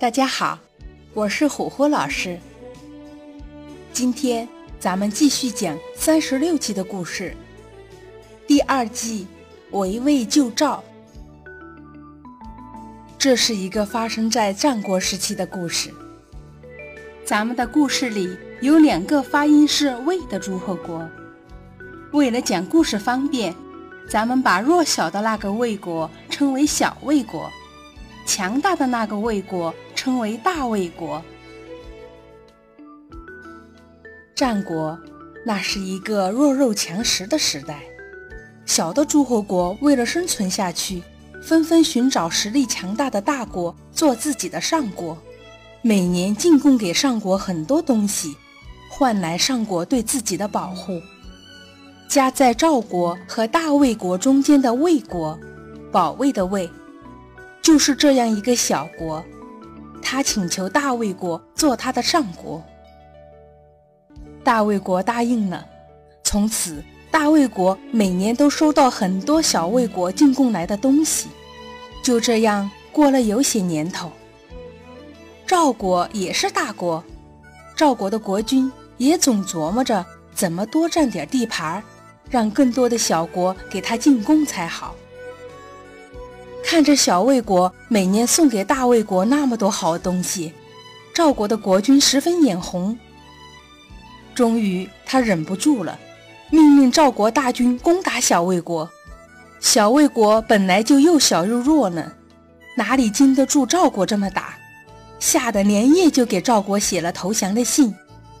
大家好，我是虎虎老师。今天咱们继续讲三十六计的故事，第二计围魏救赵。这是一个发生在战国时期的故事。咱们的故事里有两个发音是“魏”的诸侯国。为了讲故事方便，咱们把弱小的那个魏国称为小魏国，强大的那个魏国称为大魏国。战国那是一个弱肉强食的时代，小的诸侯国为了生存下去。纷纷寻找实力强大的大国做自己的上国，每年进贡给上国很多东西，换来上国对自己的保护。夹在赵国和大魏国中间的魏国，保卫的魏，就是这样一个小国。他请求大魏国做他的上国，大魏国答应了。从此。大魏国每年都收到很多小魏国进贡来的东西，就这样过了有些年头。赵国也是大国，赵国的国君也总琢磨着怎么多占点地盘，让更多的小国给他进贡才好。看着小魏国每年送给大魏国那么多好东西，赵国的国君十分眼红。终于，他忍不住了。命令赵国大军攻打小魏国。小魏国本来就又小又弱呢，哪里经得住赵国这么打？吓得连夜就给赵国写了投降的信，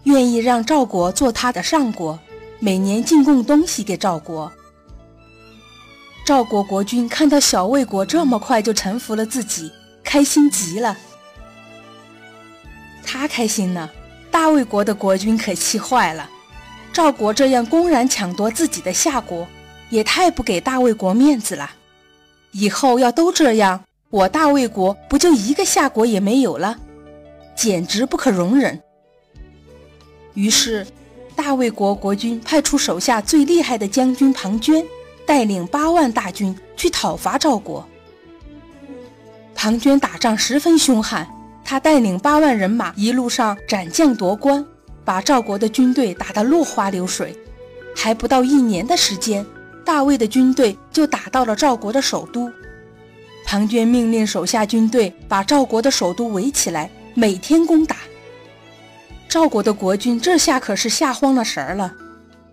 愿意让赵国做他的上国，每年进贡东西给赵国。赵国国君看到小魏国这么快就臣服了自己，开心极了。他开心了，大魏国的国君可气坏了。赵国这样公然抢夺自己的夏国，也太不给大魏国面子了。以后要都这样，我大魏国不就一个夏国也没有了？简直不可容忍。于是，大魏国国君派出手下最厉害的将军庞涓，带领八万大军去讨伐赵国。庞涓打仗十分凶悍，他带领八万人马一路上斩将夺关。把赵国的军队打得落花流水，还不到一年的时间，大魏的军队就打到了赵国的首都。庞涓命令手下军队把赵国的首都围起来，每天攻打。赵国的国君这下可是吓慌了神儿了，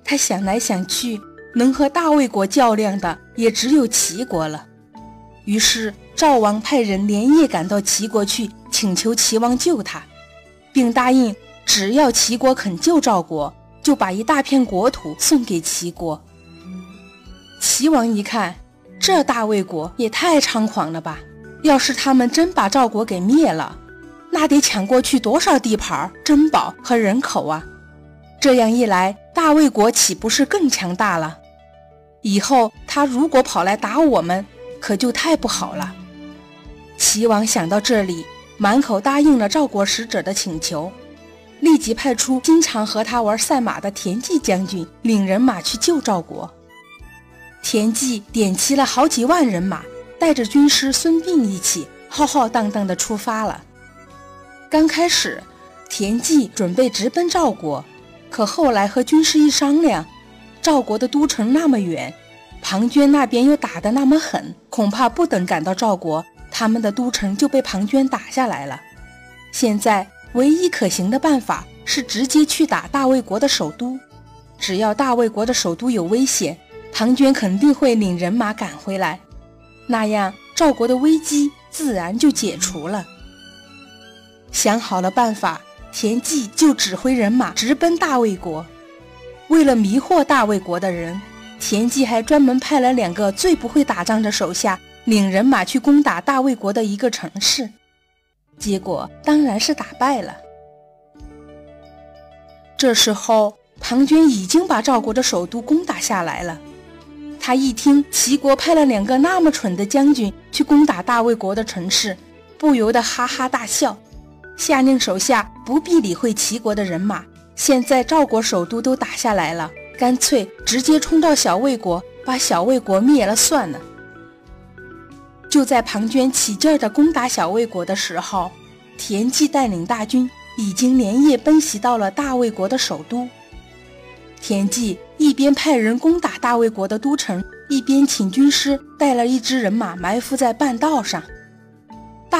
他想来想去，能和大魏国较量的也只有齐国了。于是赵王派人连夜赶到齐国去，请求齐王救他，并答应。只要齐国肯救赵国，就把一大片国土送给齐国。齐王一看，这大魏国也太猖狂了吧！要是他们真把赵国给灭了，那得抢过去多少地盘、珍宝和人口啊！这样一来，大魏国岂不是更强大了？以后他如果跑来打我们，可就太不好了。齐王想到这里，满口答应了赵国使者的请求。立即派出经常和他玩赛马的田忌将军，领人马去救赵国。田忌点齐了好几万人马，带着军师孙膑一起浩浩荡荡地出发了。刚开始，田忌准备直奔赵国，可后来和军师一商量，赵国的都城那么远，庞涓那边又打得那么狠，恐怕不等赶到赵国，他们的都城就被庞涓打下来了。现在。唯一可行的办法是直接去打大魏国的首都。只要大魏国的首都有危险，庞涓肯定会领人马赶回来，那样赵国的危机自然就解除了。想好了办法，田忌就指挥人马直奔大魏国。为了迷惑大魏国的人，田忌还专门派了两个最不会打仗的手下，领人马去攻打大魏国的一个城市。结果当然是打败了。这时候，庞涓已经把赵国的首都攻打下来了。他一听齐国派了两个那么蠢的将军去攻打大魏国的城市，不由得哈哈大笑，下令手下不必理会齐国的人马。现在赵国首都都打下来了，干脆直接冲到小魏国，把小魏国灭了算了。就在庞涓起劲儿地攻打小魏国的时候，田忌带领大军已经连夜奔袭到了大魏国的首都。田忌一边派人攻打大魏国的都城，一边请军师带了一支人马埋伏在半道上。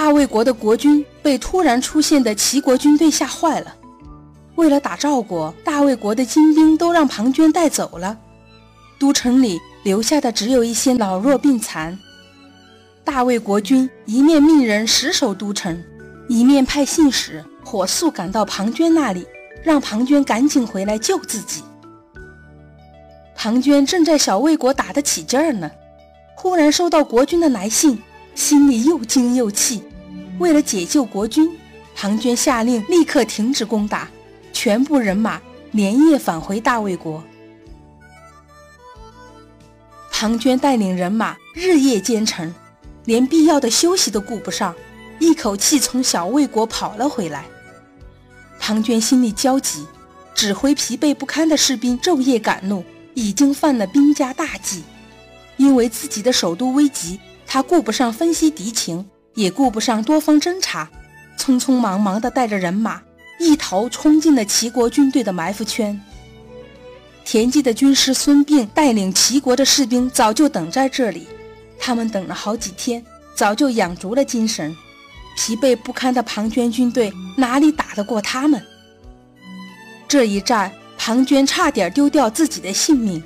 大魏国的国君被突然出现的齐国军队吓坏了。为了打赵国，大魏国的精兵都让庞涓带走了，都城里留下的只有一些老弱病残。大魏国君一面命人死守都城，一面派信使火速赶到庞涓那里，让庞涓赶紧回来救自己。庞涓正在小魏国打得起劲儿呢，忽然收到国君的来信，心里又惊又气。为了解救国君，庞涓下令立刻停止攻打，全部人马连夜返回大魏国。庞涓带领人马日夜兼程，连必要的休息都顾不上，一口气从小魏国跑了回来。庞涓心里焦急，指挥疲惫不堪的士兵昼夜赶路。已经犯了兵家大忌，因为自己的首都危急，他顾不上分析敌情，也顾不上多方侦查，匆匆忙忙地带着人马一头冲进了齐国军队的埋伏圈。田忌的军师孙膑带领齐国的士兵早就等在这里，他们等了好几天，早就养足了精神。疲惫不堪的庞涓军队哪里打得过他们？这一战。庞涓差点丢掉自己的性命，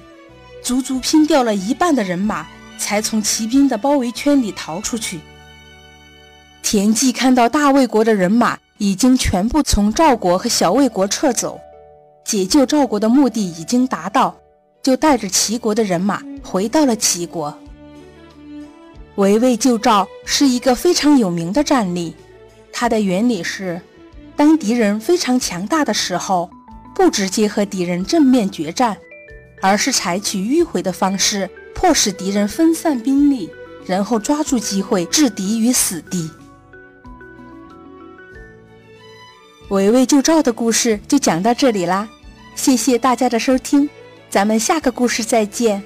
足足拼掉了一半的人马，才从骑兵的包围圈里逃出去。田忌看到大魏国的人马已经全部从赵国和小魏国撤走，解救赵国的目的已经达到，就带着齐国的人马回到了齐国。围魏救赵是一个非常有名的战例，它的原理是，当敌人非常强大的时候。不直接和敌人正面决战，而是采取迂回的方式，迫使敌人分散兵力，然后抓住机会置敌于死地。围魏救赵的故事就讲到这里啦，谢谢大家的收听，咱们下个故事再见。